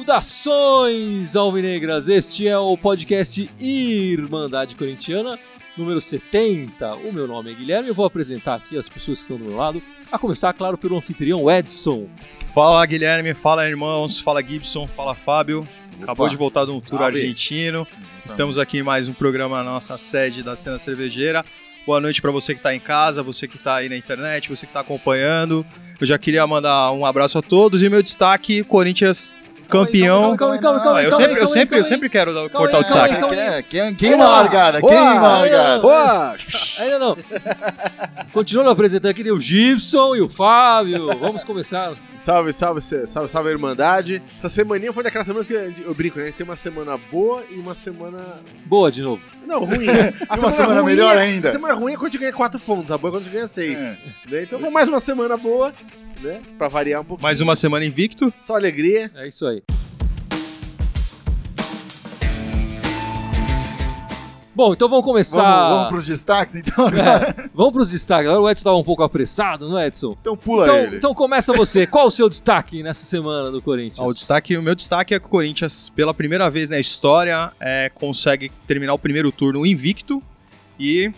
Saudações alvinegras! Este é o podcast Irmandade Corintiana, número 70. O meu nome é Guilherme e eu vou apresentar aqui as pessoas que estão do meu lado, a começar, claro, pelo anfitrião Edson. Fala Guilherme, fala irmãos, fala Gibson, fala Fábio. Acabou Opa. de voltar de um tour Salve. argentino. Estamos aqui em mais um programa na nossa sede da cena cervejeira. Boa noite para você que está em casa, você que está aí na internet, você que está acompanhando. Eu já queria mandar um abraço a todos e meu destaque, Corinthians campeão. Ah, eu sempre, eu sempre, eu sempre quero dar- o destaque. calma aí. Quem, largada? Quem largada? Boa! Ainda não. Continuando apresentando aqui, tem o Gibson e o Fábio. Vamos começar. Salve, salve, salve, salve, Irmandade. Essa semaninha foi daquelas semanas que eu brinco, né? A gente tem uma semana boa e uma semana. Boa de novo. Não, ruim. né? A E uma semana melhor ainda. A semana ruim é quando a gente ganha 4 pontos, a boa é quando a gente ganha 6. É. Né? Então foi mais uma semana boa, né? Pra variar um pouquinho. Mais uma semana invicto. Só alegria. É isso aí. Bom, então vamos começar. Vamos, vamos pros destaques, então? agora? É, vamos pros destaques. Agora o Edson estava um pouco apressado, não é, Edson? Então pula Então, ele. então começa você. Qual o seu destaque nessa semana do Corinthians? Ah, o, destaque, o meu destaque é que o Corinthians, pela primeira vez na história, é, consegue terminar o primeiro turno invicto e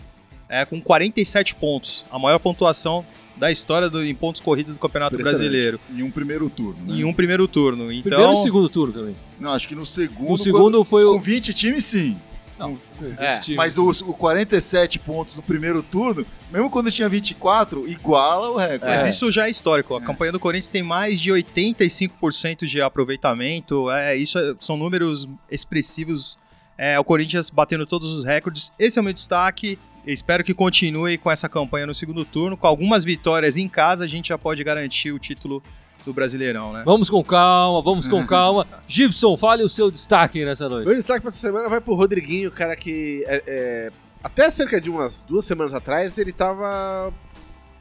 é, com 47 pontos, a maior pontuação da história do- em pontos corridos do Campeonato. Brasileiro. Em um primeiro turno, né? Em um primeiro turno. Então, Primeiro e segundo turno também. Não, acho que no segundo. No segundo foi quando- o. Com 20 times, sim. Não. É. Mas os o 47 pontos no primeiro turno, mesmo quando tinha 24, iguala o recorde. Mas É. isso já é histórico. A É. campanha do Corinthians tem mais de 85% de aproveitamento. É, isso é- são números expressivos. É, o Corinthians batendo todos os recordes. Esse é o meu destaque. Espero que continue com essa campanha no segundo turno. Com algumas vitórias em casa, a gente já pode garantir o título do Brasileirão, né? Vamos com calma, vamos com calma. Gibson, fale o seu destaque nessa noite. Meu destaque pra essa semana vai pro Rodriguinho, cara que. é- é, até cerca de umas duas semanas atrás, ele tava.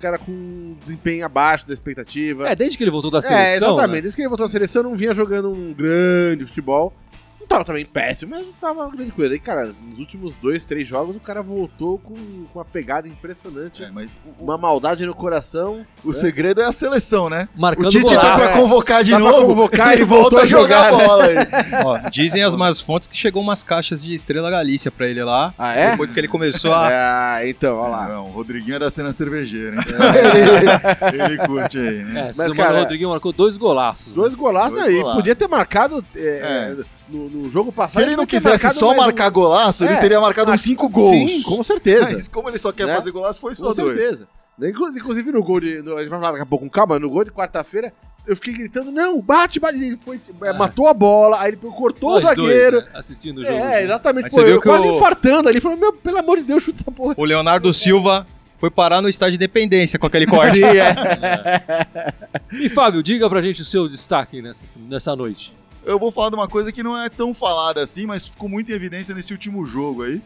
Cara, com um desempenho abaixo da expectativa. É, desde que ele voltou da seleção. É, exatamente. né? Desde que ele voltou à seleção, não vinha jogando um grande futebol. Não tava também péssimo, mas não tava uma grande coisa. E, cara, nos últimos dois, três jogos, o cara voltou com, com uma pegada impressionante. É, mas o, Uma maldade no coração. o segredo é a seleção, né? Marcando o Tite tá golaço. pra convocar de pra novo. convocar, ele ele voltou volta a jogar jogar, né? bola aí. Ó, dizem as más fontes que chegou umas caixas de Estrela Galícia pra ele lá. Ah, é? Depois que ele começou a. Ah, então, olha lá. Não, o Rodriguinho é da cena cervejeira, então ele, ele curte aí, né? É, Mas, cara, o Rodriguinho marcou dois golaços. Dois golaços Dois aí. golaços. Podia ter marcado é, É. no, no jogo Se passado. ele não quisesse só mais um- marcar golaço, ele É, teria marcado mar- uns 5 gols. Sim, com certeza. Mas como ele só quer Né? fazer golaço, foi só Com dois. certeza. Inclu- Inclusive no gol de. no- a gente vai falar daqui a pouco com calma, no gol de quarta-feira, eu fiquei gritando: não, bate, bate. Ele foi, é, Ah. matou a bola, aí ele cortou Nós o zagueiro. dois, né, assistindo o jogo. É, junto. exatamente. Pô, você viu eu quase o- infartando ali. Falou: meu, pelo amor de Deus, chuta essa porra. O Leonardo Silva foi parar no estádio de Independência com aquele corte. Sim, é. E Fábio, diga pra gente o seu destaque nessa, nessa noite. Eu vou falar de uma coisa que não é tão falada assim, mas ficou muito em evidência nesse último jogo aí,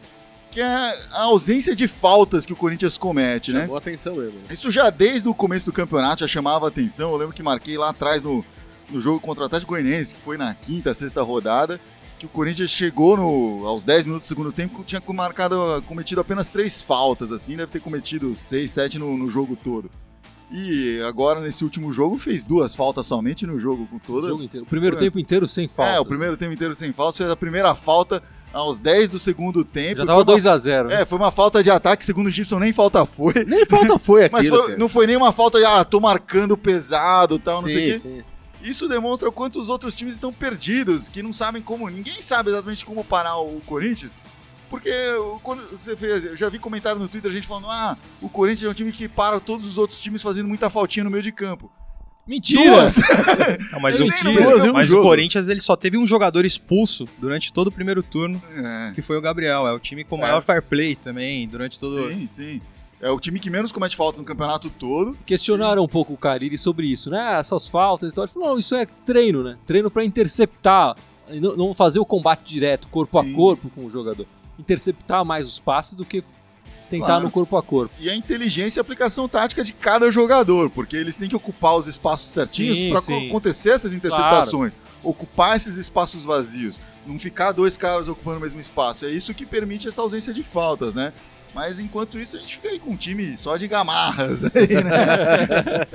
que é a ausência de faltas que o Corinthians comete, né? Chamou atenção mesmo. Isso já desde o começo do campeonato já chamava atenção. Eu lembro que marquei lá atrás no, no jogo contra o Atlético Goianiense, que foi na quinta, sexta rodada, que o Corinthians chegou no, aos 10 minutos do segundo tempo, tinha marcado, cometido apenas três faltas, assim, deve ter cometido seis, sete no, no jogo todo. E agora, nesse último jogo, fez duas faltas somente no jogo com O toda. jogo inteiro. O primeiro É. tempo inteiro sem falta. É, o primeiro tempo inteiro sem falta, fez a primeira falta aos 10 do segundo tempo. Já tava foi uma- 2x0. É, foi uma falta de ataque, segundo o Gibson, nem falta foi. Nem falta foi aquilo. Mas foi- não foi nem uma falta de, ah, tô marcando pesado tal, não sei o quê. sim, sim. Isso demonstra o quanto os outros times estão perdidos, que não sabem como. Ninguém sabe exatamente como parar o Corinthians. Porque quando você fez, eu já vi comentário no Twitter, a gente falando, ah, o Corinthians é um time que para todos os outros times fazendo muita faltinha no meio de campo. Mentira! Duas! Não, mas de campo mas o. Corinthians ele só teve um jogador expulso durante todo o primeiro turno, É, que foi o Gabriel. É o time com É. maior fair play também durante todo. sim, sim. É o time que menos comete faltas no campeonato todo. Questionaram um pouco o Cariri sobre isso, né? Essas faltas e tal. Ele falou, não, isso é treino, né? Treino pra interceptar. e Não não fazer o combate direto, corpo Sim. a corpo com o jogador. Interceptar mais os passes do que tentar Claro. no corpo a corpo. E a inteligência e a aplicação tática de cada jogador, porque eles têm que ocupar os espaços certinhos para acontecer essas interceptações, ocupar esses espaços vazios, não ficar dois caras ocupando o mesmo espaço. É isso que permite essa ausência de faltas, né? Mas enquanto isso, a gente fica aí com um time só de gamarras aí, né?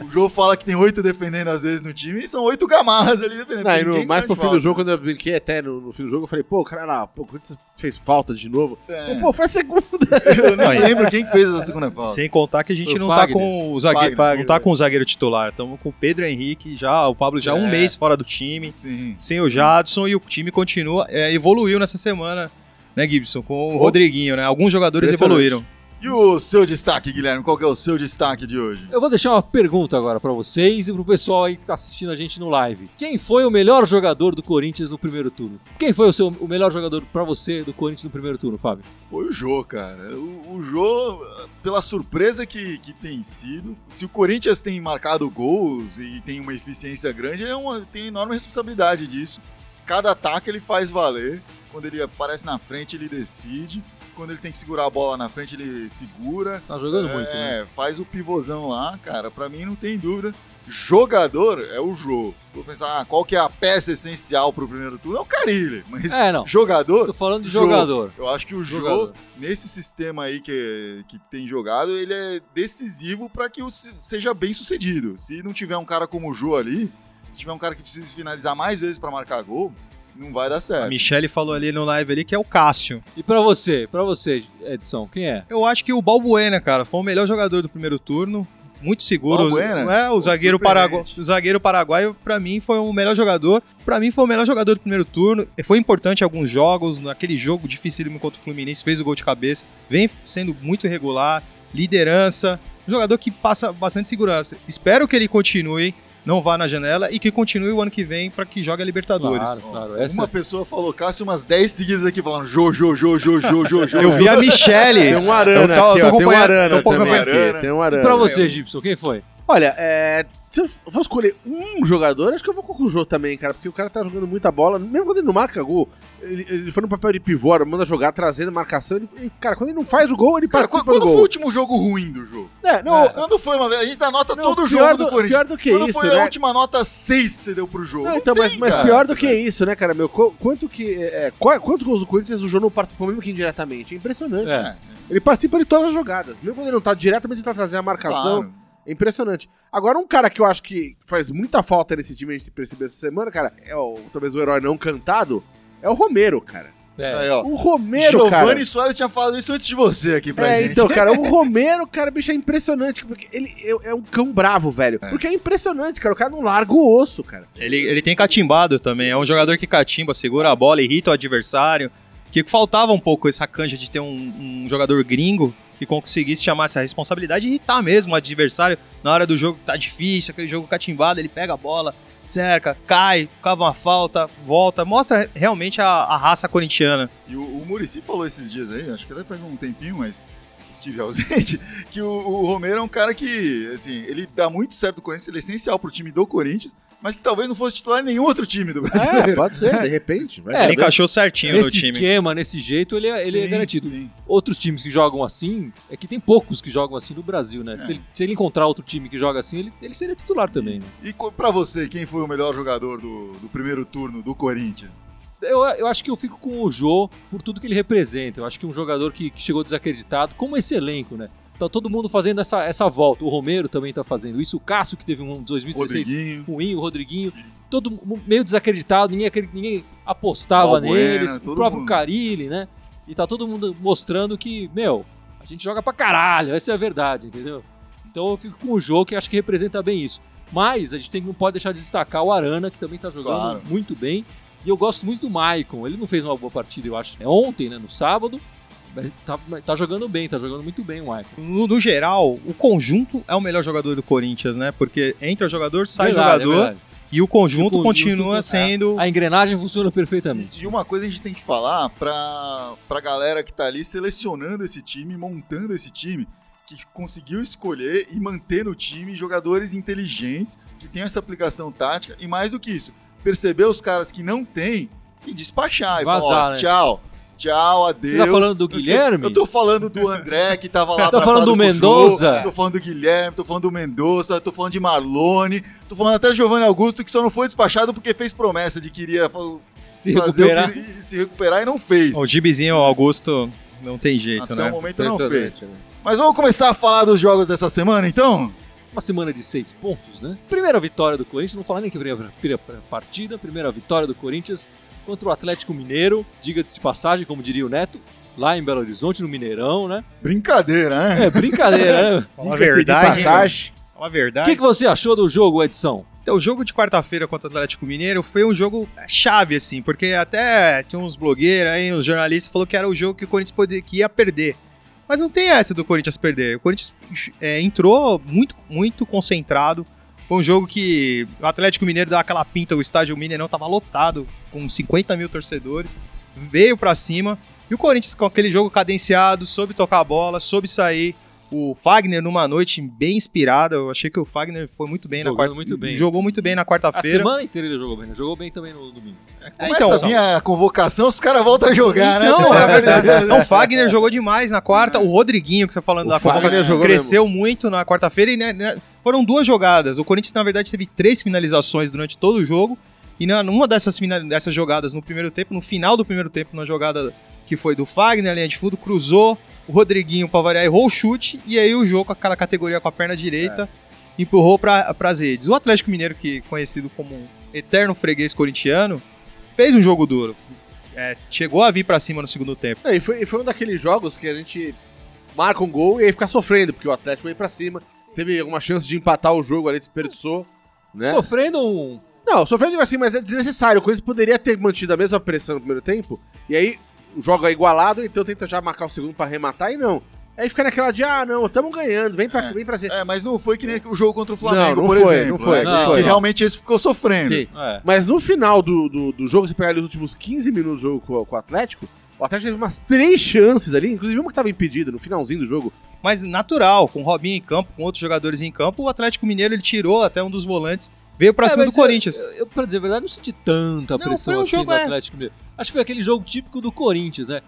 o Jô fala que tem oito defendendo às vezes no time e são oito gamarras ali defendendo. Não, e no, mais pro fim do falta. jogo, quando eu brinquei até no, no fim do jogo, eu falei, pô, cara lá, pô, o Corinthians fez falta de novo. É. Pô, foi a segunda. Eu nem lembro quem que fez essa segunda falta. Sem contar que a gente não Fagner. tá com o zagueiro, Fagner. não tá com o zagueiro titular. Estamos com o Pedro Henrique já, o Pablo já há um É. mês fora do time, Sim. sem o Jadson e o time continua, é, evoluiu nessa semana, né, Gibson, com o Oh. Rodriguinho, né? Alguns jogadores evoluíram. E o seu destaque, Guilherme? Qual que é o seu destaque de hoje? Eu vou deixar uma pergunta agora pra vocês e pro pessoal aí que tá assistindo a gente no live. Quem foi o melhor jogador do Corinthians no primeiro turno? Quem foi o, seu, o melhor jogador pra você do Corinthians no primeiro turno, Fábio? Foi o Jô, cara. O, o Jô, pela surpresa que, que tem sido, se o Corinthians tem marcado gols e tem uma eficiência grande, é uma, tem enorme responsabilidade disso. Cada ataque ele faz valer. Quando ele aparece na frente, ele decide. Quando ele tem que segurar a bola na frente, ele segura. Tá jogando é, muito, né? faz o pivôzão lá, cara. Pra mim não tem dúvida. Jogador é o Jô. Se for pensar, ah, qual que é a peça essencial pro primeiro turno, é o Carilli. Mas É, não. jogador, Tô falando de Jô. jogador. eu acho que o Jô, Jogador. nesse sistema aí que, que tem jogado, ele é decisivo para que o se- seja bem sucedido. Se não tiver um cara como o Jô ali, se tiver um cara que precisa finalizar mais vezes para marcar gol, não vai dar A certo. Michele falou ali no live ali que é o Cássio. E pra você, pra você, Edson, quem é? Eu acho que o Balbuena, cara, foi o melhor jogador do primeiro turno. Muito seguro. Balbuena? É, o zagueiro, surpreendente. paragu... o zagueiro paraguaio, pra mim, foi o melhor jogador. Pra mim, foi o melhor jogador do primeiro turno. E Foi importante em alguns jogos. Naquele jogo dificílimo contra o Fluminense, fez o gol de cabeça. Vem sendo muito regular. Liderança. Um jogador que passa bastante segurança. Espero que ele continue, não vá na janela e que continue o ano que vem pra que jogue a Libertadores. Claro, claro. Essa... Uma pessoa falou Cássio umas 10 seguidas aqui falando Jô, Jô, Jô, Jô, Jô, Jô, Jô. Eu vi a Michele. Tem um arana Eu tô- aqui, tô ó. Tem um arana tô também acompanhando. aqui. Tem um arana. Pra você, Gibson, quem foi? Olha, é, se eu for escolher um jogador, acho que eu vou com o Jô também, cara, porque o cara tá jogando muita bola, mesmo quando ele não marca gol, ele, ele foi no papel de pivô, manda jogar, trazendo marcação, ele, ele- cara, quando ele não faz o gol, ele Cara, participa quando do foi o último jogo ruim do jogo? É, não, Quando foi uma vez? A gente dá nota Não, todo jogo do, do- Corinthians. pior do que Quando isso, foi né? a última nota 6 que você deu pro jogo? Não, Não então, mas, tem, mas cara. pior do que isso, né, cara, meu? Qu- Quanto que. É, qual- quantos gols do Corinthians o Jô não participou, mesmo que indiretamente? É impressionante. É. É, Ele participa de todas as jogadas. Mesmo quando ele não tá diretamente, ele tá trazendo a marcação. claro. É impressionante. Agora, um cara que eu acho que faz muita falta nesse time, a gente percebeu essa semana, cara, é o, talvez o herói não cantado, é o Romero, cara. É. Aí, ó. O Romero, cara. Giovanni Soares tinha falado isso antes de você aqui pra É, gente. então, cara, o Romero, cara, bicho, é impressionante. Porque ele é, é um cão bravo, velho. É. Porque é impressionante, cara. O cara não larga o osso, cara. Ele, ele tem catimbado também. É um jogador que catimba, segura a bola, irrita o adversário. Que faltava um pouco essa canja de ter um, um jogador gringo que conseguisse chamar essa responsabilidade e irritar mesmo o adversário na hora do jogo que tá difícil, aquele jogo catimbado, ele pega a bola, cerca, cai, cava uma falta, volta. Mostra realmente a, a raça corintiana. E o, o Murici falou esses dias aí, acho que até faz um tempinho, mas estive ausente, que o, o Romero é um cara que, assim, ele dá muito certo do Corinthians, ele é essencial pro time do Corinthians, mas que talvez não fosse titular em nenhum outro time do É, brasileiro. pode ser, de repente. É, ele encaixou certinho no Nesse time. esquema, nesse jeito, ele é, ele é Sim, garantido. sim. Outros times que jogam assim, é que tem poucos que jogam assim no Brasil, né? É. Se, ele, se ele encontrar outro time que joga assim, ele, ele seria titular também, né? E pra você, quem foi o melhor jogador do, do primeiro turno do Corinthians? Eu, eu acho que eu fico com o Jô por tudo que ele representa. Eu acho que um jogador que, que chegou desacreditado, como esse elenco, né? Tá todo mundo fazendo essa, essa volta. O Romero também tá fazendo isso. O Cássio, que teve um 2016 Rodriguinho. ruim, o Rodriguinho. Todo meio desacreditado, ninguém, ninguém apostava Balbuena, neles. O próprio mundo. Carilli, né? E tá todo mundo mostrando que, meu, a gente joga pra caralho. Essa é a verdade, entendeu? Então eu fico com o Jô, que acho que representa bem isso. Mas a gente tem, não pode deixar de destacar o Arana, que também tá jogando Claro. muito bem. E eu gosto muito do Maicon. Ele não fez uma boa partida, eu acho. É ontem, né? No sábado. Tá, tá jogando bem, tá jogando muito bem o Maicon. No, no geral, o conjunto é o melhor jogador do Corinthians, né? Porque entra jogador, sai Verdade, é jogador verdade. e o conjunto O conjunto, continua é. sendo. A engrenagem funciona perfeitamente. E uma coisa a gente tem que falar pra, pra galera que tá ali selecionando esse time, montando esse time, que conseguiu escolher e manter no time jogadores inteligentes, que tem essa aplicação tática, e mais do que isso, perceber os caras que não tem e despachar. E Vazar, falar, ó, né? tchau, tchau, adeus. Você tá falando do Guilherme? Eu tô falando do André, que tava lá abraçado falando do Mendoza? Tô falando do Guilherme, tô falando do Mendoza, tô falando de Marlone, tô falando até Giovanni Augusto, que só não foi despachado porque fez promessa de que iria Se fazer recuperar. o que- e se recuperar e não fez. O Gibizinho Augusto Não tem jeito, Até né? o momento não fez. Né? Mas vamos começar a falar dos jogos dessa semana, então? Uma semana de seis pontos, né? Primeira vitória do Corinthians, não falar nem que primeira partida, primeira vitória do Corinthians contra o Atlético Mineiro, diga-se de passagem, como diria o Neto, lá em Belo Horizonte, no Mineirão, né? Brincadeira, né? É brincadeira, né? Fala a Diga-se de verdade, passagem. Fala a O verdade. que, que você achou do jogo, Edição? Então, o jogo de quarta-feira contra o Atlético Mineiro foi um jogo chave, assim, porque até tinha uns blogueiros aí, uns jornalistas falou que era o jogo que o Corinthians podia, que ia perder. Mas não tem essa do Corinthians perder. O Corinthians é, entrou muito, muito concentrado. Foi um jogo que o Atlético Mineiro deu aquela pinta, o estádio Mineirão tava lotado, com 50 mil torcedores. Veio pra cima. E o Corinthians com aquele jogo cadenciado, soube tocar a bola, soube sair. O Fagner numa noite bem inspirada. Eu achei que o Fagner foi muito bem na Jogando quarta. muito bem. Jogou muito bem na A quarta-feira. semana inteira ele jogou bem, né? Jogou bem também no domingo. Começa então, a vir a convocação, os caras voltam a jogar, né? Não, é verdade. Não, o Fagner jogou demais na quarta. O Rodriguinho, que você tá falando O da Fagner convocação, jogou cresceu muito na quarta-feira. E né, né, foram duas jogadas. O Corinthians, na verdade, teve três finalizações durante todo o jogo. E numa dessas, dessas jogadas no primeiro tempo, no final do primeiro tempo, na jogada que foi do Fagner, linha de fundo, cruzou. O Rodriguinho, pra variar, errou o chute. E aí o jogo, com aquela categoria com a perna direita, empurrou para as redes. O Atlético Mineiro, que é conhecido como um eterno freguês corintiano, fez um jogo duro. É, chegou a vir pra cima no segundo tempo. É, e foi, e foi um daqueles jogos que a gente marca um gol e aí fica sofrendo, porque o Atlético veio pra cima, teve alguma chance de empatar o jogo ali, desperdiçou, né? Sofrendo um. Não, sofrendo assim, mas é desnecessário. O Corinthians poderia ter mantido a mesma pressão no primeiro tempo, e aí o jogo é igualado, então tenta já marcar o segundo pra arrematar e não. Aí fica naquela de, ah, não, tamo ganhando, vem pra, É. vem pra cima. É, mas não foi que nem o jogo contra o Flamengo, Não, não por foi, exemplo. não foi, né? não que foi, não. realmente esse ficou sofrendo. Sim. É. Mas no final do, do, do jogo, você pegar ali os últimos 15 minutos do jogo com, com o Atlético, o Atlético teve umas três chances ali, inclusive uma que tava impedida no finalzinho do jogo. Mas natural, com o Robinho em campo, com outros jogadores em campo, o Atlético Mineiro ele tirou até um dos volantes, veio pra É, cima do Corinthians. Eu, eu, pra dizer a verdade, não senti tanta Não, pressão um assim jogo, do é. Atlético Mineiro. Acho que foi aquele jogo típico do Corinthians, né?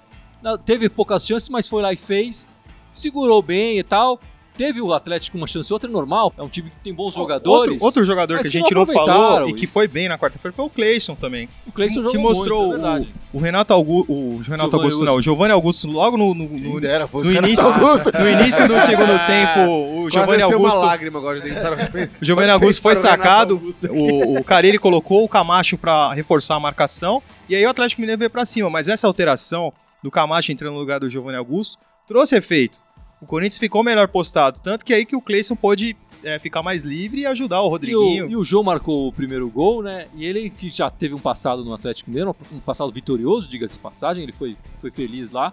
Teve poucas chances, mas foi lá e fez. Segurou bem e tal. Teve o Atlético uma chance, outra é normal. É um time que tem bons jogadores. Outro, outro jogador que a que gente não não falou e que foi bem na quarta-feira foi o Cleison também. O Cleison que jogou mostrou muito, é verdade. o, o Renato Augusto, o Renato Giovanni Augusto, Augusto. não, o Giovanni Augusto logo no, no- no- dera, no início, Augusto. no início do segundo Ah, tempo, o Giovanni desceu uma Augusto, lágrima agora o Giovanni Augusto foi sacado, Augusto o, o Carilli colocou o Camacho pra reforçar a marcação e aí o Atlético Mineiro veio pra cima, mas essa alteração do Camacho entrando no lugar do Giovanni Augusto trouxe efeito. O Corinthians ficou melhor postado, tanto que aí que o Cleison pôde é, ficar mais livre e ajudar o E o, Rodriguinho. e o João marcou o primeiro gol, né? E ele que já teve um passado no Atlético Mineiro, um passado vitorioso, diga-se de passagem, ele foi, foi feliz lá.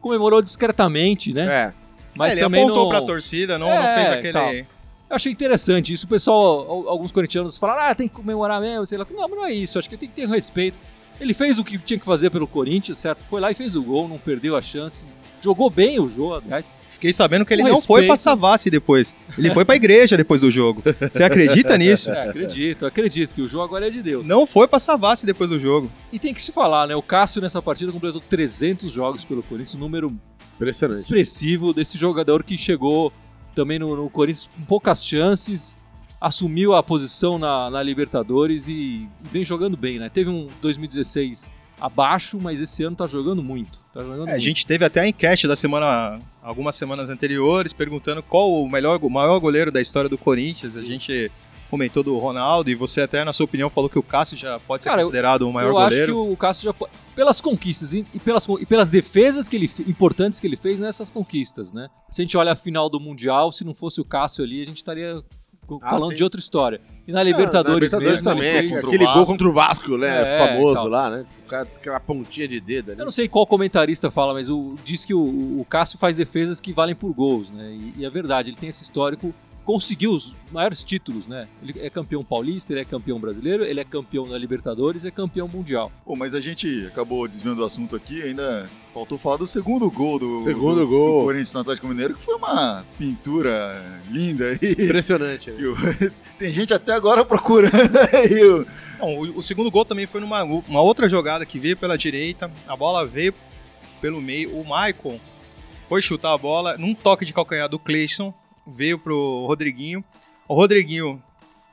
Comemorou discretamente, né? É. Mas É, ele também apontou não... pra torcida, não, não É, fez e aquele... tal. Eu achei interessante isso. O pessoal, al- alguns corintianos falaram, ah, tem que comemorar mesmo, sei lá. Não, mas não é isso. Acho que tem que ter respeito. Ele fez o que tinha que fazer pelo Corinthians, certo? Foi lá e fez o gol, não perdeu a chance. Jogou bem o jogo, aliás. Fiquei sabendo que ele não foi pra Savassi depois. Ele foi pra igreja depois do jogo. Você acredita nisso? É, acredito, acredito que o jogo agora é de Deus. Não foi pra Savassi depois do jogo. E tem que se falar, né? O Cássio nessa partida completou 300 jogos pelo Corinthians, um número Impressionante. expressivo desse jogador que chegou também no, no Corinthians com poucas chances, assumiu a posição na, na Libertadores e, e vem jogando bem, né? Teve um 2016 abaixo, mas esse ano tá jogando muito. Tá jogando É, a muito. gente teve até a enquete da semana, algumas semanas anteriores, perguntando qual o melhor, o maior goleiro da história do Corinthians. A gente comentou do Ronaldo e você até, na sua opinião, falou que o Cássio já pode ser Cara, eu- considerado o maior eu goleiro. acho que o Cássio já po- pelas conquistas e pelas, e pelas defesas que ele importantes que ele fez nessas conquistas, né? Se a gente olha a final do mundial, se não fosse o Cássio ali, a gente estaria Ah, falando sim. de outra história. E na Libertadores, Ah, na Libertadores mesmo, também, é, fez- aquele gol contra o Vasco, né? É, famoso tal. lá, né? Aquela pontinha de dedo ali. Eu não sei qual comentarista fala, mas o, diz que o, o Cássio faz defesas que valem por gols, né? E, e é verdade, ele tem esse histórico, conseguiu os maiores títulos, né? Ele é campeão paulista, ele é campeão brasileiro, ele é campeão da Libertadores, é campeão mundial. Pô, mas a gente acabou desviando do assunto aqui, ainda faltou falar do segundo gol do, Segundo do, gol. do Corinthians no Atlético Mineiro, que foi uma pintura linda aí. Impressionante. né? O- Tem gente até agora procurando aí. o- Não, o, o segundo gol também foi numa uma outra jogada que veio pela direita, a bola veio pelo meio, o Maicon foi chutar a bola, num toque de calcanhar do Cleison, veio pro Rodriguinho. O Rodriguinho,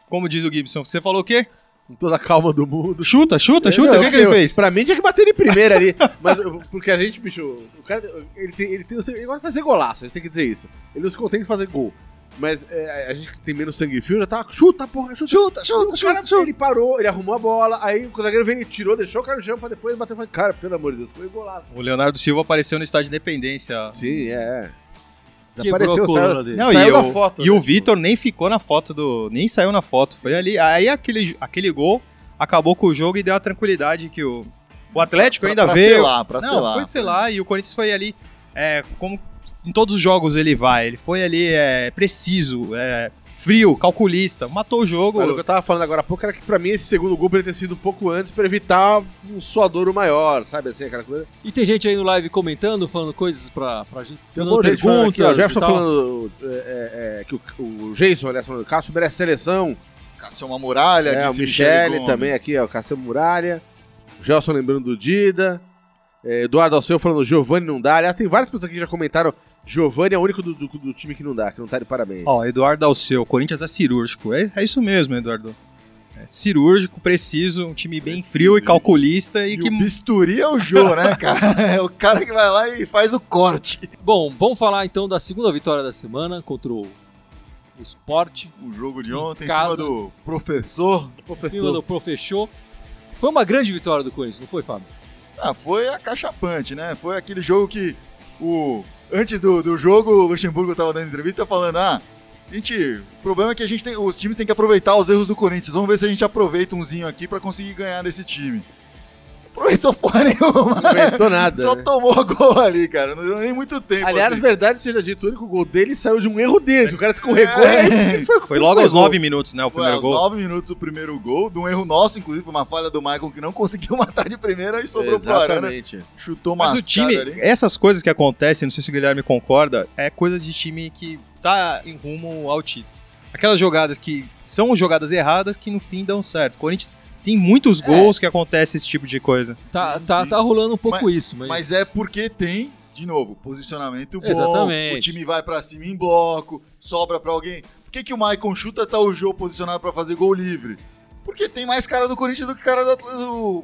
como diz o Gibson, você falou o quê? com toda a calma do mundo. Chuta, chuta, É, chuta. o que, que ele fez? Pra mim tinha que bater ele primeiro ali. Mas, porque a gente, bicho, o cara, ele tem, ele tem, ele gosta de fazer golaço, a gente tem que dizer isso. Ele não se contenta de fazer gol. Mas é, a gente que tem menos sangue frio já tá, chuta, porra, chuta. Chuta, chuta, o cara, chuta. ele parou, ele arrumou a bola, aí o zagueiro veio, ele tirou, deixou o cara no chão pra depois bater. Falei, cara, pelo amor de Deus, foi golaço. O Leonardo Silva apareceu no estádio de Independência. Sim, é. Quebrou a coluna dele. Não, Saiu e da o, foto, e né? o Vitor nem ficou na foto do. Nem saiu na foto. Foi ali. Aí aquele, aquele gol acabou com o jogo e deu a tranquilidade que o, o Atlético Pra- ainda pra veio. selar, pra não, selar. foi selar e o Corinthians foi ali. É, como em todos os jogos ele vai. Ele foi ali é, preciso, é, frio, calculista. Matou o jogo. Olha, o que eu tava falando agora há pouco era que pra mim esse segundo gol poderia ter sido um pouco antes pra evitar um suadouro maior, sabe assim, aquela coisa. E tem gente aí no live comentando, falando coisas pra, pra gente. Tem um falando aqui, ó, o perguntas Jefferson falando é, é, é, que o, o Jason, aliás, falando, Cássio merece seleção. Caçou uma muralha, É, o Michele Gomes. também aqui, ó, Cássio Muralha. O Gelson lembrando do Dida. É, Eduardo Alceu falando Giovanni não dá. Aliás, tem várias pessoas aqui que já comentaram Giovanni é o único do, do- do time que não dá, que não tá de parabéns. Ó, Eduardo Alceu, Corinthians é cirúrgico. É, é isso mesmo, Eduardo. É cirúrgico, preciso, um time bem Preciso, frio e calculista e, E que o bisturi é o Jô, né, cara? É o cara que vai lá e faz o corte. Bom, vamos falar então da segunda vitória da semana contra o, Sport. O jogo de Em ontem, em casa. cima do professor. Cima professor. do Profechou. Foi uma grande vitória do Corinthians, não foi, Fábio? Ah, foi acachapante, né? Foi aquele jogo que o antes do, do jogo o Luxemburgo tava dando entrevista falando: "Ah, gente, o problema é que a gente tem, os times têm que aproveitar os erros do Corinthians. Vamos ver se a gente aproveita umzinho aqui pra conseguir ganhar desse time." Aproveitou porra nenhuma. Não inventou nada. Só né? tomou gol ali, cara. Não deu nem muito tempo. Aliás, assim. verdade seja dito, o único gol dele saiu de um erro dele. O cara escorregou É. e aí foi, foi logo aos nove minutos, né? O Foi primeiro aos gol. nove minutos o primeiro gol, de um erro nosso, inclusive, foi uma falha do Michael que não conseguiu matar de primeira e sobrou pro Arana. Exatamente. Chutou Mas o time, ali. essas coisas que acontecem, não sei se o Guilherme concorda, é coisa de time que tá em rumo ao título. Aquelas jogadas que são jogadas erradas que no fim dão certo. Corinthians tem muitos gols que acontece esse tipo de coisa. Tá, Sim, tá, sim. tá rolando um pouco isso, mas. Mas é porque tem, de novo, posicionamento bom. Exatamente. O time vai pra cima em bloco, sobra pra alguém. Por que, que o Maicon chuta tá o Jô posicionado pra fazer gol livre? Porque tem mais cara do Corinthians do que cara do Atl-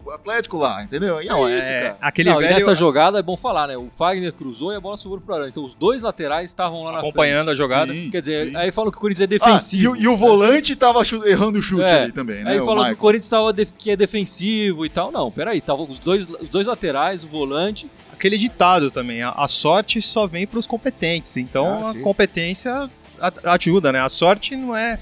do Atlético lá, entendeu? E Não, é isso, é cara. aquele não, e velho nessa jogada é bom falar, né? O Fagner cruzou e a bola sobrou pro Arana. Então os dois laterais estavam lá na acompanhando a frente. jogada. Sim, Quer dizer, sim. aí falam que o Corinthians é Ah, e, defensivo. e o volante tava chu- errando o chute É. ali também, né? Aí falam que o. Corinthians tava def- que é defensivo e tal. Não, peraí, tava os dois, os dois laterais, o volante. Aquele ditado também, a, a sorte só vem pros competentes. Então Ah, a sim. competência a- ajuda, né? A sorte não é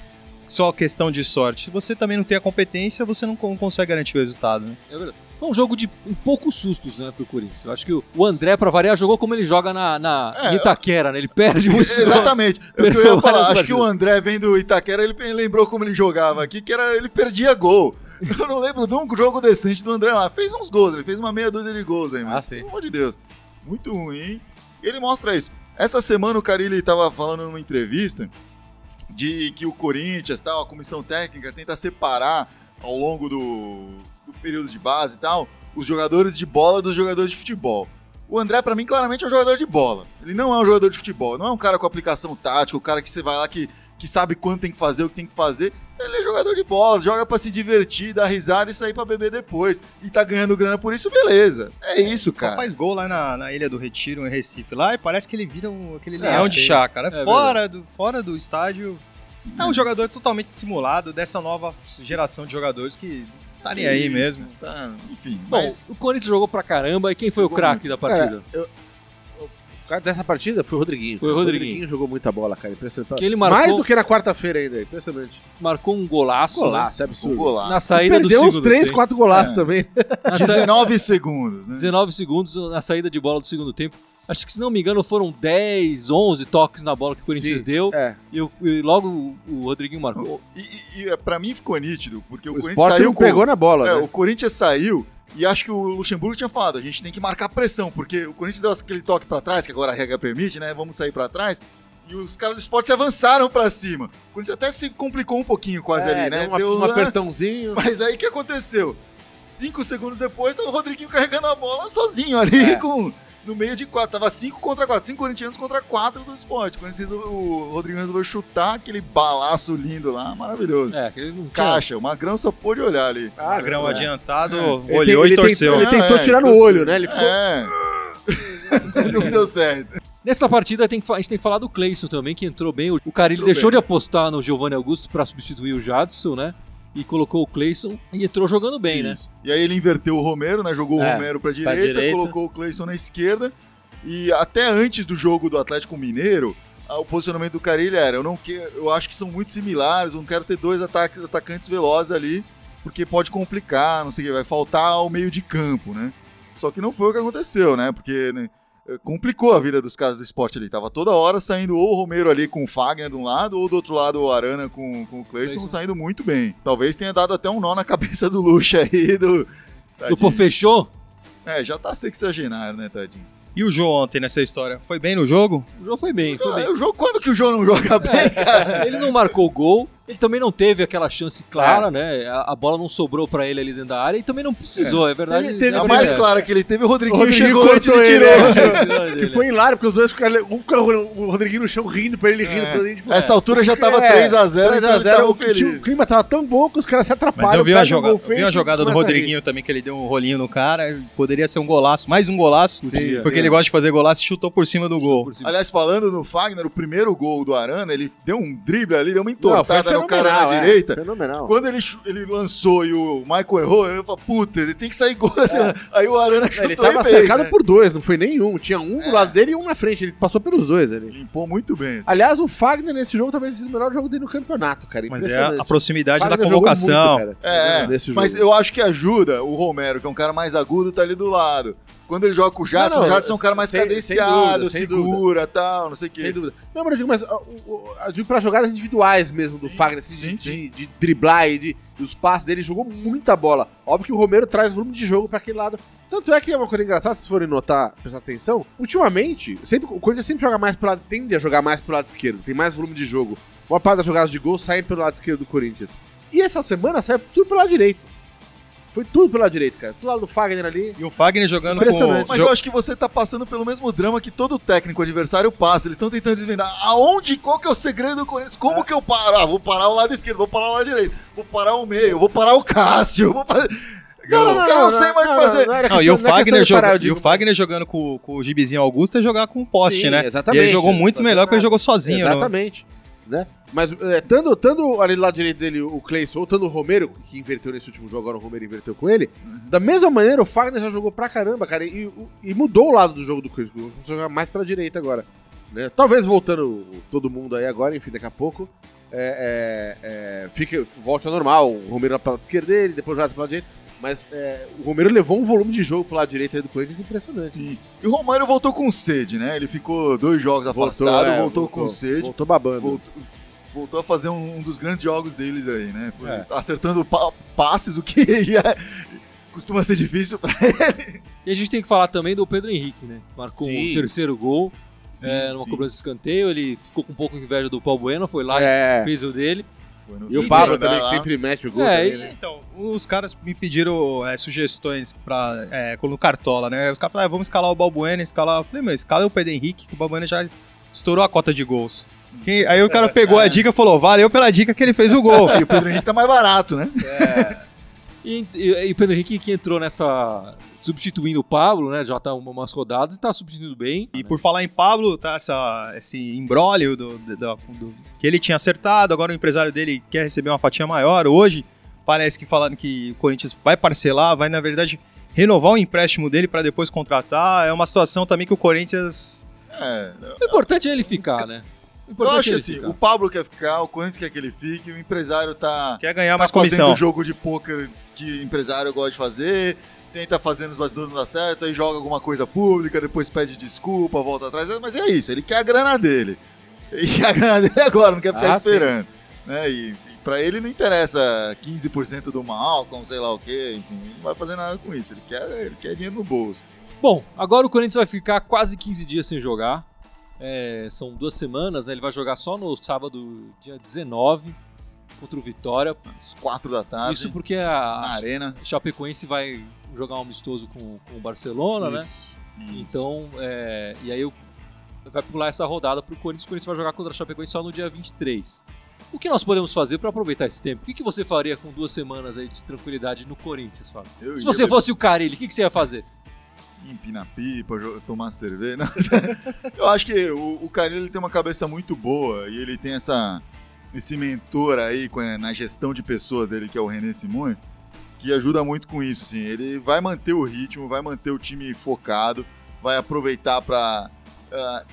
só questão de sorte. Se você também não tem a competência, você não, con- consegue garantir o resultado, né? É verdade. Foi um jogo de um poucos sustos, né, pro Corinthians. Eu acho que o André, pra variar, jogou como ele joga na, na É, Itaquera, né? Ele perde muito. Exatamente. Que eu ia falar. Acho que o. André vem do Itaquera, ele lembrou como ele jogava aqui, que era ele perdia gol. Eu não lembro de um jogo decente do André lá. Fez uns gols, ele fez uma meia dúzia de gols aí, mas Ah, sim. pelo amor de Deus. Muito ruim. E ele mostra isso. Essa semana o Carilli tava falando numa entrevista de que o Corinthians, tal, a comissão técnica tenta separar ao longo do, do período de base e tal, os jogadores de bola dos jogadores de futebol. O André, pra mim, claramente é um jogador de bola. Ele não é um jogador de futebol, não é um cara com aplicação tática, o cara que você vai lá que, que sabe quanto tem que fazer, o que tem que fazer. Ele é jogador de bola, joga pra se divertir, dar risada e sair pra beber depois. E tá ganhando grana por isso, beleza. É isso, Só cara. faz gol lá na, na Ilha do Retiro, em Recife, lá, e parece que ele vira um- aquele É, leão de sim. chácara. É fora, do, fora do estádio, é um jogador totalmente simulado dessa nova geração de jogadores que tá nem aí Isso, mesmo. tá, enfim, Bom, mas o Corinthians jogou pra caramba. E quem foi o craque da partida? O cara dessa partida foi o Rodriguinho. Foi o Rodriguinho. jogou muita bola, cara. Impressionante. Que ele marcou- Mais do que na quarta-feira ainda, impressionante. Marcou um golaço. né? Golaço, é um absurdo. golaço. Na saída do Perdeu uns segundo 3, tempo. 4 golaços É. também. Na sa- 19 segundos, né? 19 segundos na saída de bola do segundo tempo. Acho que, se não me engano, foram 10, 11 toques na bola que o Corinthians Sim, deu. É. E, o- e logo o, o Rodriguinho marcou. E, e, e, pra mim ficou nítido, porque o, O, Corinthians saiu com- pegou na bola, É, né? o Corinthians saiu e acho que o Luxemburgo tinha falado, a gente tem que marcar pressão, porque o Corinthians deu aquele toque pra trás, que agora a regra permite, né? Vamos sair pra trás. E os caras do esporte se avançaram pra cima. O Corinthians até se complicou um pouquinho quase É, ali, né? deu uma- Deu- um apertãozinho. Mas aí o que aconteceu? Cinco segundos depois, tava o Rodriguinho carregando a bola sozinho ali, É. com no meio de quatro. Tava cinco contra quatro. Cinco corintianos contra quatro do esporte. Quando resolveu- o Rodrigo resolveu chutar aquele balaço lindo lá, maravilhoso. É, que ele não Caixa, o Magrão só pôde olhar ali. Ah, Magrão é. adiantado, Ele olhou tem- e ele torceu. Tentou, ele tentou é, tirar no torceu. olho, né? Ele ficou. É. não deu certo. Nessa partida tem que a gente tem que falar do Cleison também, que entrou bem. O Carilli Entrou deixou bem. de apostar no Giovanni Augusto pra substituir o Jadson, né? E colocou o Cleison e entrou jogando bem, né? Isso. E aí ele inverteu o Romero, né? Jogou É, o Romero pra direita, direita. colocou o Cleison na esquerda. E até antes do jogo do Atlético Mineiro, o posicionamento do Carilli era: eu não quero, eu acho que são muito similares, eu não quero ter dois ataques, atacantes velozes ali, porque pode complicar, não sei o que, vai faltar o meio de campo, né? Só que não foi o que aconteceu, né? Porque né, complicou a vida dos caras do esporte ali. Tava toda hora saindo ou o Romero ali com o Fagner de um lado, ou do outro lado o Arana com, com o Cleison saindo muito bem. Talvez tenha dado até um nó na cabeça do Lucha aí, do. Do Tadinho. pô, fechou? É, já tá sexagenário, né, tadinho? E o João ontem nessa história? Foi bem no jogo? O jogo foi bem, foi Ah, bem. o jogo, quando que o João não joga bem, cara? Ele não marcou gol, ele também não teve aquela chance clara, né? A, a bola não sobrou pra ele ali dentro da área e também não precisou, é, verdade. Teve- teve- é A mais clara que ele teve, o Rodriguinho, O Rodriguinho chegou antes e cortou ele, tirou. né? Que foi hilário, porque os dois ficaram. Um ficou o Rodriguinho no chão rindo pra ele rindo. É. pra ele, tipo, Essa altura já tava é, 3x0, então eles 3 a 0, estavam o, o clima tava tão bom que os caras se atrapalham. Mas eu vi a pegam o jogada, gol eu vi jogada do. Rodriguinho também, que ele deu um rolinho no cara. Poderia ser um golaço, mais um golaço. Sim, porque sim. ele gosta de fazer golaço e chutou por cima do gol. Aliás, falando no Fagner, o primeiro gol do Arana, ele deu um drible ali, deu uma Não, entortada no cara na é, direita. Fenomenal. Quando ele, ele lançou e o Michael errou, eu falei, puta, ele tem que sair gol. assim, Aí o Arana chutou Ele tava e fez, cercado né? por dois, não foi nenhum. Tinha um do lado dele e um na frente. Ele passou pelos dois ali. Limpou muito bem. assim. Aliás, o Fagner nesse jogo talvez seja o melhor jogo dele no campeonato, cara. Mas é a proximidade da convocação. muito, cara, É, nesse mas eu acho que ajuda o Romero, que é um cara mais agudo, tá ali do lado. Quando ele joga com o Jadson, Não, o não, Jadson é um cara mais sem- sem cadenciado, dúvida, sem segura tal, não sei o quê. Sem dúvida. Não, mas eu digo, mas o- o- eu digo pra jogadas individuais mesmo do Sim, Fagner, assim, sim, de, sim. de- de driblar e de, e os passes dele, jogou muita bola. Óbvio que o Romero traz volume de jogo pra aquele lado. Tanto é que é uma coisa engraçada, se vocês forem notar, prestar atenção, ultimamente, sempre, o Corinthians sempre joga mais pro lado, tende a jogar mais pro lado esquerdo, tem mais volume de jogo. Uma parte das jogadas de gol saem pelo lado esquerdo do Corinthians. E essa semana saiu tudo pelo lado direito. Foi tudo pelo lado direito, cara. Do lado do Fagner ali. E o Fagner jogando com... Impressionante. Mas jo- eu acho que você tá passando pelo mesmo drama que todo técnico adversário passa. Eles estão tentando desvendar aonde, qual que é o segredo do Corinthians? Como que eu paro? Ah, vou parar o lado esquerdo, vou parar o lado direito, vou parar o meio, vou parar o Cássio, vou fazer... Os caras não, sabem mais o que fazer. era Não, e o não é Fagner, parar, joga- e o Fagner jogando com, com o Gibizinho Augusto é jogar com o poste, Sim, né? exatamente. E ele jogou muito Não melhor porque ele jogou sozinho. né? Exatamente. Né? Mas é, tanto, tanto ali do lado direito dele o Cleison, ou tanto o Romero, que inverteu nesse último jogo, agora o Romero inverteu com ele. Da mesma maneira, o Fagner já jogou pra caramba, cara, e, e mudou o lado do jogo do Cleison. Começou a jogar mais pra direita agora. Né? Talvez voltando todo mundo aí agora, enfim, daqui a pouco. É, é, é, fique, volte ao normal. O Romero pela esquerda dele, depois o Jadson pela direita. Mas é, o Romero levou um volume de jogo pro lado direito aí do Corinthians impressionante. Sim. E o Romário voltou com sede, né? Ele ficou dois jogos afastado, é, voltou, com sede. Voltou babando. Voltou, voltou a fazer um, um dos grandes jogos deles aí, né? Foi É. acertando pa- passes, o que já costuma ser difícil pra ele. E a gente tem que falar também do Pedro Henrique, né? Marcou Sim. o terceiro gol Sim, é, numa sim. cobrança de escanteio. Ele ficou com um pouco de inveja do Paulo Bueno, foi lá É. e fez o dele. Foi E o Pablo também, que sempre mete o gol É, também, né? Então, os caras me pediram é, sugestões pra, é, no Cartola, né? Os caras falaram, ah, vamos escalar o Balbuena, escalar. Eu falei, meu, escala o Pedro Henrique, que o Balbuena já estourou a cota de gols. Quem- aí o cara pegou a dica e falou, valeu pela dica que ele fez o gol. E o Pedro Henrique tá mais barato, né? E, e- e o Pedro Henrique que entrou nessa. substituindo o Pablo, né? Já tá uma- umas rodadas e tá substituindo bem. E por falar em Pablo, tá essa, esse imbróglio do, do- do- do- que ele tinha acertado, agora o empresário dele quer receber uma fatia maior. Hoje, parece que falando que o Corinthians vai parcelar, vai, na verdade, renovar o empréstimo dele para depois contratar. É uma situação também que o Corinthians. É, O importante é ele ficar, né? O eu importante acho é que assim, ficar. o Pablo quer ficar, o Corinthians quer que ele fique, o empresário tá, Quer ganhar tá mais fazendo comissão. o jogo de pôquer que empresário gosta de fazer, tenta fazer nos bastidores não dá certo, aí joga alguma coisa pública, depois pede desculpa, volta atrás, mas é isso, ele quer a grana dele. Ele quer a grana dele agora, não quer ficar Ah, sim. esperando. Né? E, e pra ele não interessa 15% do Malcolm, sei lá o quê, enfim, ele não vai fazer nada com isso, ele quer, ele quer dinheiro no bolso. Bom, agora o Corinthians vai ficar quase 15 dias sem jogar. É, são duas semanas, né? Ele vai jogar só no sábado, dia 19, contra o Vitória. Às quatro da tarde, Isso porque na a arena. Chapecoense vai jogar um amistoso com, com o Barcelona, né? Isso. Isso. Então, é, e aí eu- vai pular essa rodada pro Corinthians. O Corinthians vai jogar contra a Chapecoense só no dia 23. O que nós podemos fazer para aproveitar esse tempo? O que, que você faria com duas semanas aí de tranquilidade no Corinthians, Fábio? Eu Se você fosse o Carilli, o que, que você ia fazer? empinar pipa, tomar cerveja. Eu acho que o, o Carilho ele tem uma cabeça muito boa e ele tem essa esse mentor aí a- na gestão de pessoas dele, que é o René Simões, que ajuda muito com isso. Assim. Ele vai manter o ritmo, vai manter o time focado, vai aproveitar para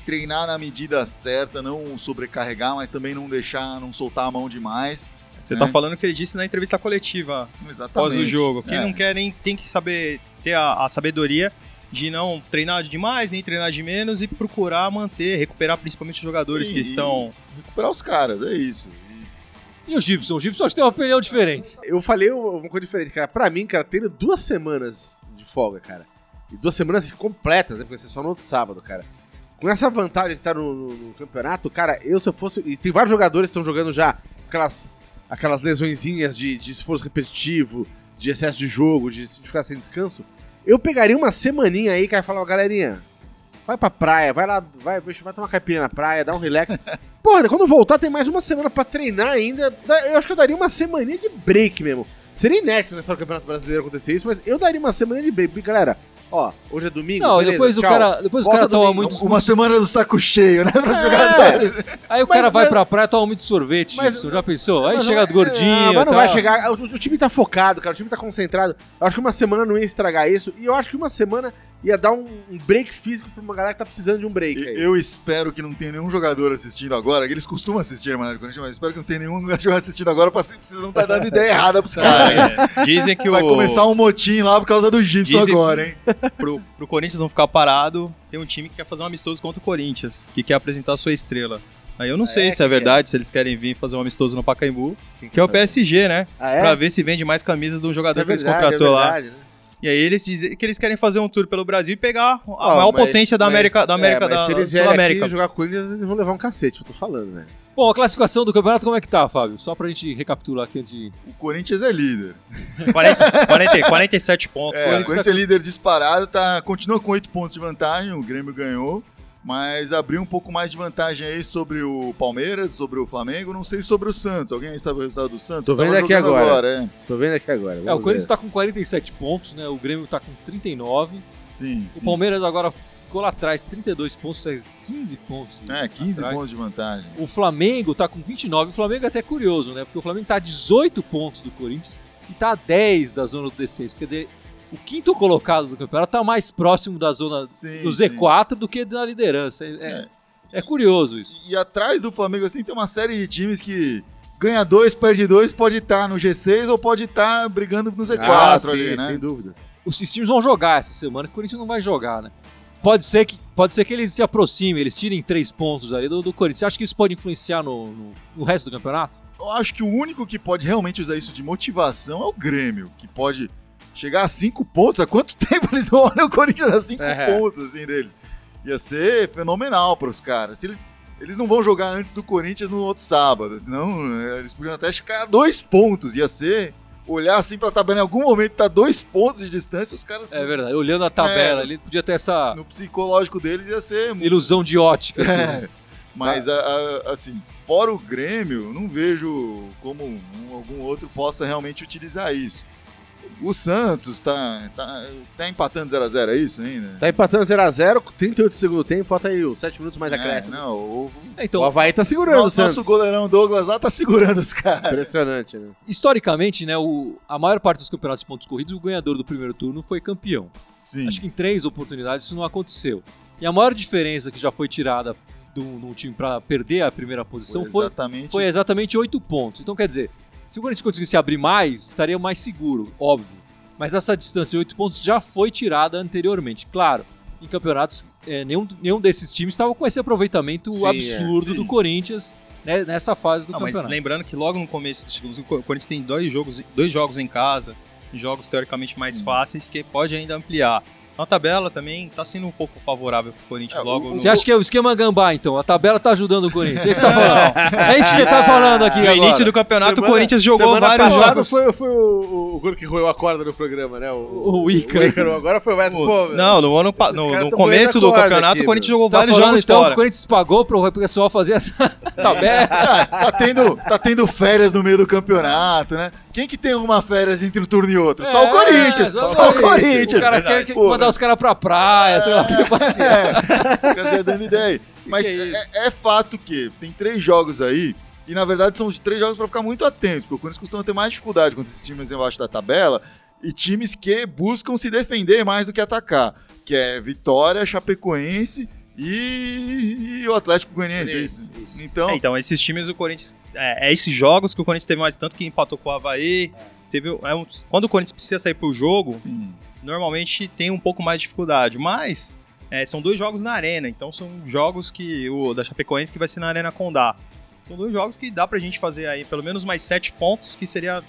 treinar na medida certa, não sobrecarregar, mas também não deixar, não soltar a mão demais. Você né? tá falando o que ele disse na entrevista coletiva Exatamente. após o jogo. Quem É. não quer nem tem que saber ter a, a sabedoria de não treinar demais, nem treinar de menos e procurar manter, recuperar principalmente os jogadores Sim, que estão. Recuperar os caras, é isso. E E o Gibson? O Gibson acho que tem uma opinião diferente. Eu falei uma coisa diferente, cara. Pra mim, cara, tendo duas semanas de folga, cara. E duas semanas completas, né? Porque ser só no outro sábado, cara. Com essa vantagem de estar no, no- no campeonato, cara, eu se eu fosse. E tem vários jogadores que estão jogando já aquelas, aquelas lesõezinhas de, de esforço repetitivo, de excesso de jogo, de ficar sem descanso. Eu pegaria uma semaninha aí, cara, e falar, galerinha, vai pra praia, vai lá, vai, bicho, vai tomar caipirinha na praia, dá um relax. Porra, quando voltar tem mais uma semana pra treinar ainda. Eu acho que eu daria uma semaninha de break mesmo. Seria inédito na história do Campeonato Brasileiro acontecer isso, mas eu daria uma semana de break. Porque, galera, ó, hoje é domingo. Não, beleza, depois o tchau. cara, depois o Volta cara toma domingo. muito. uma semana do saco cheio, né? É. jogadores. Aí o Mas- cara vai mas- pra praia e toma muito sorvete, Mas- Gibson. Já pensou? Aí Mas chega não- do gordinho. É, mas não tal. vai chegar. O, o time tá focado, cara. O time tá concentrado. Eu acho que uma semana não ia estragar isso. E eu acho que uma semana ia dar um, um break físico pra uma galera que tá precisando de um break. aí. Eu espero que não tenha nenhum jogador assistindo agora, que eles costumam assistir Corinthians, mas espero que não tenha nenhum jogador assistindo agora pra vocês não estar dando ideia errada pros caras. É, dizem que Vai o, começar um motim lá por causa do Gibson Dizem- agora, hein? pro, pro Corinthians não ficar parado, tem um time que quer fazer um amistoso contra o Corinthians, que quer apresentar a sua estrela. Aí eu não sei É, se é que verdade, se eles querem vir fazer um amistoso no Pacaembu, que é o PSG, né? Ah, é? Pra ver se vende mais camisas do jogador é que eles contratou é lá. né? E aí eles dizem que eles querem fazer um tour pelo Brasil e pegar a Ó, maior mas- potência da mas- América, da América é, mas da, se eles da vierem Sul-América. aqui jogar com eles, eles vão levar um cacete, eu tô falando, velho. Bom, a classificação do campeonato como é que tá, Fábio? Só pra gente recapitular aqui antes de. O Corinthians é líder. 40, 40, 47 pontos. É, o Corinthians é líder disparado, tá, continua com 8 pontos de vantagem, o Grêmio ganhou, mas abriu um pouco mais de vantagem aí sobre o Palmeiras, sobre o Flamengo, não sei sobre o Santos. Alguém aí sabe o resultado do Santos? Tô vendo aqui jogando agora. é. Tô vendo aqui agora. É, o Corinthians ver. tá com 47 pontos, né? O Grêmio tá com 39. Sim, O sim. Palmeiras agora ficou lá atrás, 32 pontos, faz 15 pontos. É, 15 atrás. pontos de vantagem. O Flamengo tá com 29. O Flamengo é até curioso, né? Porque o Flamengo tá a 18 pontos do Corinthians e tá a 10 da zona do descenso. Quer dizer, o quinto colocado do campeonato tá mais próximo da zona Sim, do sim. Z4 do que da liderança. É, é- é curioso isso. E atrás do Flamengo, assim, tem uma série de times que ganha dois, perde dois, pode estar no G6 ou pode estar brigando no Z4 Ah, sim, ali, né? sem dúvida. Os times vão jogar essa semana, que o Corinthians não vai jogar, né? Pode ser que, pode ser que eles se aproximem, eles tirem três pontos ali do, do Corinthians. Você acha que isso pode influenciar no, no- no resto do campeonato? Eu acho que o único que pode realmente usar isso de motivação é o Grêmio, que pode chegar a cinco pontos. Há quanto tempo eles não olham o Corinthians a cinco É. pontos, assim, dele? Ia ser fenomenal para os caras. Se eles, eles não vão jogar antes do Corinthians no outro sábado, senão eh, eles podiam até chegar a dois pontos. Ia ser olhar assim pra tabela em algum momento, tá dois pontos de distância, os caras É verdade. Olhando a tabela, É. ele podia ter essa no psicológico deles ia ser ilusão de ótica. assim, né? É, mas, a- a- assim, fora o Grêmio, não vejo como um- algum outro possa realmente utilizar isso. O Santos tá, tá, tá empatando 0x0, é isso ainda? Tá empatando 0x0, 38 do segundo tempo, falta aí os 7 minutos mais É, acréscimos. não, o, É, O Então, Havaí tá segurando o nosso, Santos. nosso goleirão Douglas lá tá segurando os caras. Impressionante, né? historicamente, né, o, a maior parte dos campeonatos de pontos corridos, o ganhador do primeiro turno foi campeão. Sim. Acho que em três oportunidades isso não aconteceu. E a maior diferença que já foi tirada de um um time para perder a primeira posição foi, exatamente foi isso. exatamente oito pontos. Então, quer dizer, se o Corinthians conseguisse abrir mais, estaria mais seguro, óbvio. Mas essa distância de oito pontos já foi tirada anteriormente. Claro, em campeonatos, é, nenhum, nenhum desses times estava com esse aproveitamento Sim, é, absurdo sim. do Corinthians né, nessa fase do Não, mas campeonato. lembrando que logo no começo do segundo, o Corinthians tem dois jogos, dois jogos em casa, jogos teoricamente mais Sim. fáceis que pode ainda ampliar. A tabela também tá sendo um pouco favorável pro Corinthians É, logo o- no- Você acha que é o esquema gambá, então? A tabela tá ajudando o Corinthians. O que você tá falando? É isso que você tá falando aqui no agora. início do campeonato Semana- o Corinthians jogou vários jogos. Foi, foi o, o gol que roeu a corda no programa, né? O Ícaro. O Ícaro agora foi o Wesley. Pô, Não, no, ano, no, no começo do campeonato, aqui, o Corinthians jogou tá vários falando jogos então fora. o Corinthians pagou pro pessoal fazer essa tabela? tá, tendo, tá tendo férias no meio do campeonato, né? Quem que tem uma férias entre um turno e outro? Só o É, Corinthians. Só, o Corinthians. O cara quer que- mandar os caras pra praia, sei lá, pra passear. É, os caras já dando ideia aí. Mas que é isso? é, é fato que tem três jogos aí, e na verdade são os três jogos pra ficar muito atento, porque o Corinthians costuma ter mais dificuldade contra esses times embaixo da tabela e times que buscam se defender mais do que atacar, que é Vitória, Chapecoense e, e o Atlético Goianiense. é isso. Então, É, então, esses times do Corinthians. É, é esses jogos que o Corinthians teve mais tanto que empatou com o Havaí. Teve, é um- quando o Corinthians precisa sair pro jogo, sim. Normalmente tem um pouco mais de dificuldade. Mas é, são dois jogos na arena. Então são jogos que. O da Chapecoense que vai ser na Arena Condá. São dois jogos que dá pra gente fazer aí pelo menos mais sete pontos, que seria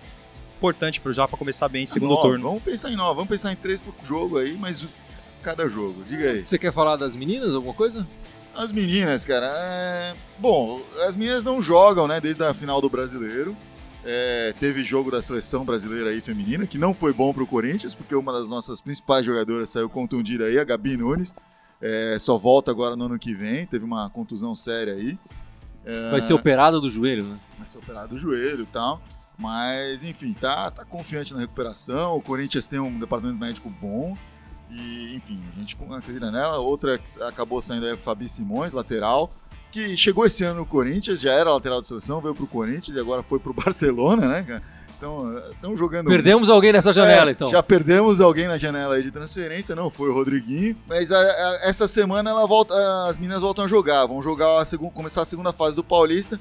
importante pro- já pra começar bem em segundo Nove, turno. Vamos pensar em nove, vamos pensar em três por jogo aí, mas cada jogo. Diga aí. Você quer falar das meninas, alguma coisa? As meninas, cara, é... bom, as meninas não jogam, né, desde a final do Brasileiro. É, teve jogo da seleção brasileira aí feminina, que não foi bom pro Corinthians, porque uma das nossas principais jogadoras saiu contundida aí, a Gabi Nunes. É, só volta agora no ano que vem, teve uma contusão séria aí. É, Vai ser operada do joelho, né? vai ser operado o joelho e tal. Mas, enfim, tá, tá confiante na recuperação. O Corinthians tem um departamento médico bom. E, enfim, a gente acredita nela. Outra que acabou saindo é a Fabi Simões, lateral, que chegou esse ano no Corinthians, já era lateral de seleção, veio pro Corinthians e agora foi pro Barcelona, né, cara? Então, estão jogando. Perdemos alguém nessa janela, É, então. Já perdemos alguém na janela aí de transferência, não foi o Rodriguinho. Mas a- a- essa semana ela volta, as meninas voltam a jogar. Vão jogar a segun- começar a segunda fase do Paulista.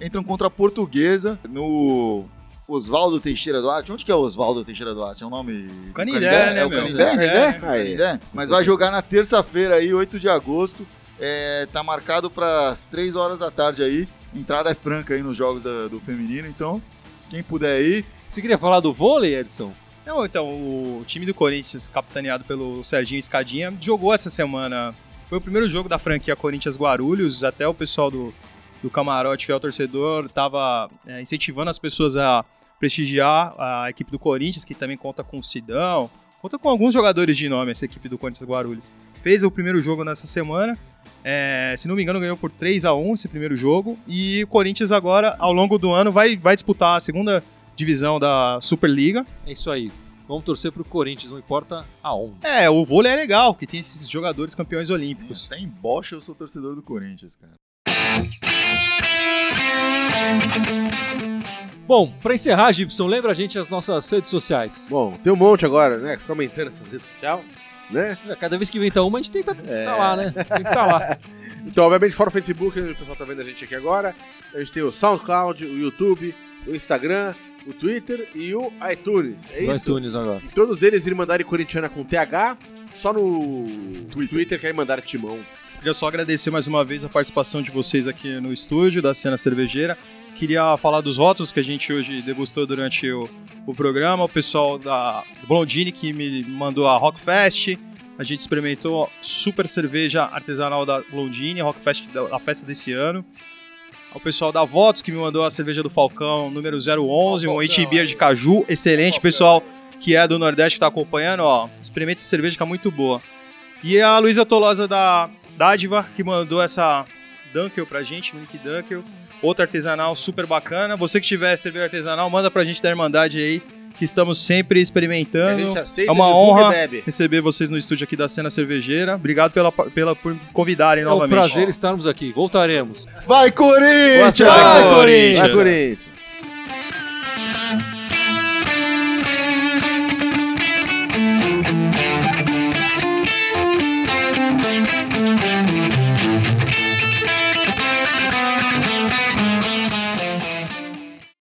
Entram contra a Portuguesa no Oswaldo Teixeira Duarte. Onde que é o Oswaldo Teixeira Duarte? É o nome. do Canindé, né, É o meu? Canindé? Canindé, É, Canindé. Mas vai jogar na terça-feira aí, 8 de agosto. É, tá marcado para as 3 horas da tarde aí. Entrada é franca aí nos jogos da- do feminino. Então, quem puder ir, Você queria falar do vôlei, Edson? Não, então, o time do Corinthians, capitaneado pelo Serginho Escadinha, jogou essa semana. Foi o primeiro jogo da franquia Corinthians Guarulhos. Até o pessoal do, do camarote, fiel torcedor, estava incentivando as pessoas a prestigiar a equipe do Corinthians, que também conta com o Sidão, conta com alguns jogadores de nome, essa equipe do Corinthians Guarulhos. Fez o primeiro jogo nessa semana. é, se não me engano, ganhou por 3 a 1 esse primeiro jogo. E o Corinthians agora, ao longo do ano, vai, vai disputar a segunda divisão da Superliga. É isso aí. Vamos torcer pro Corinthians, não importa aonde. É, o vôlei é legal, que tem esses jogadores campeões olímpicos. até em bocha eu sou torcedor do Corinthians, cara. Bom, pra encerrar, Gibson, lembra a gente as nossas redes sociais. Bom, tem um monte agora, né? Fica aumentando essas redes sociais, né? Cada vez que inventa uma, a gente tenta É. tá lá, né? Tem que estar lá. Então, obviamente, fora o Facebook, o pessoal tá vendo a gente aqui agora. A gente tem o SoundCloud, o YouTube, o Instagram, o Twitter e o iTunes. É No isso? iTunes agora. E todos eles Irmandade Corintiana com TH, só no Twitter, que é Irmandade Timão. Queria só agradecer mais uma vez a participação de vocês aqui no estúdio da Cena Cervejeira. Queria falar dos rótulos que a gente hoje degustou durante o, o programa. O pessoal da Blondine que me mandou a Rockfest. A gente experimentou super cerveja artesanal da Blondine, a Rockfest da a festa desse ano. O pessoal da Votos que me mandou a cerveja do Falcão número 011, um Falcão, HB beer de caju, excelente. Pessoal que é do Nordeste que tá acompanhando, ó, experimente essa cerveja que é muito boa. E a Luísa Tolosa da Dádiva, que mandou essa Dunkel pra gente, Monique Dunkel. Outra artesanal super bacana. Você que tiver cerveja artesanal, manda pra gente da Irmandade aí, que estamos sempre experimentando. gente aceita, é uma honra. Receber vocês no estúdio aqui da Cena Cervejeira. Obrigado pela, pela, por convidarem É um novamente. prazer estarmos aqui. Voltaremos. Vai, Corinthians! Vai, Corinthians! Vai, Corinthians!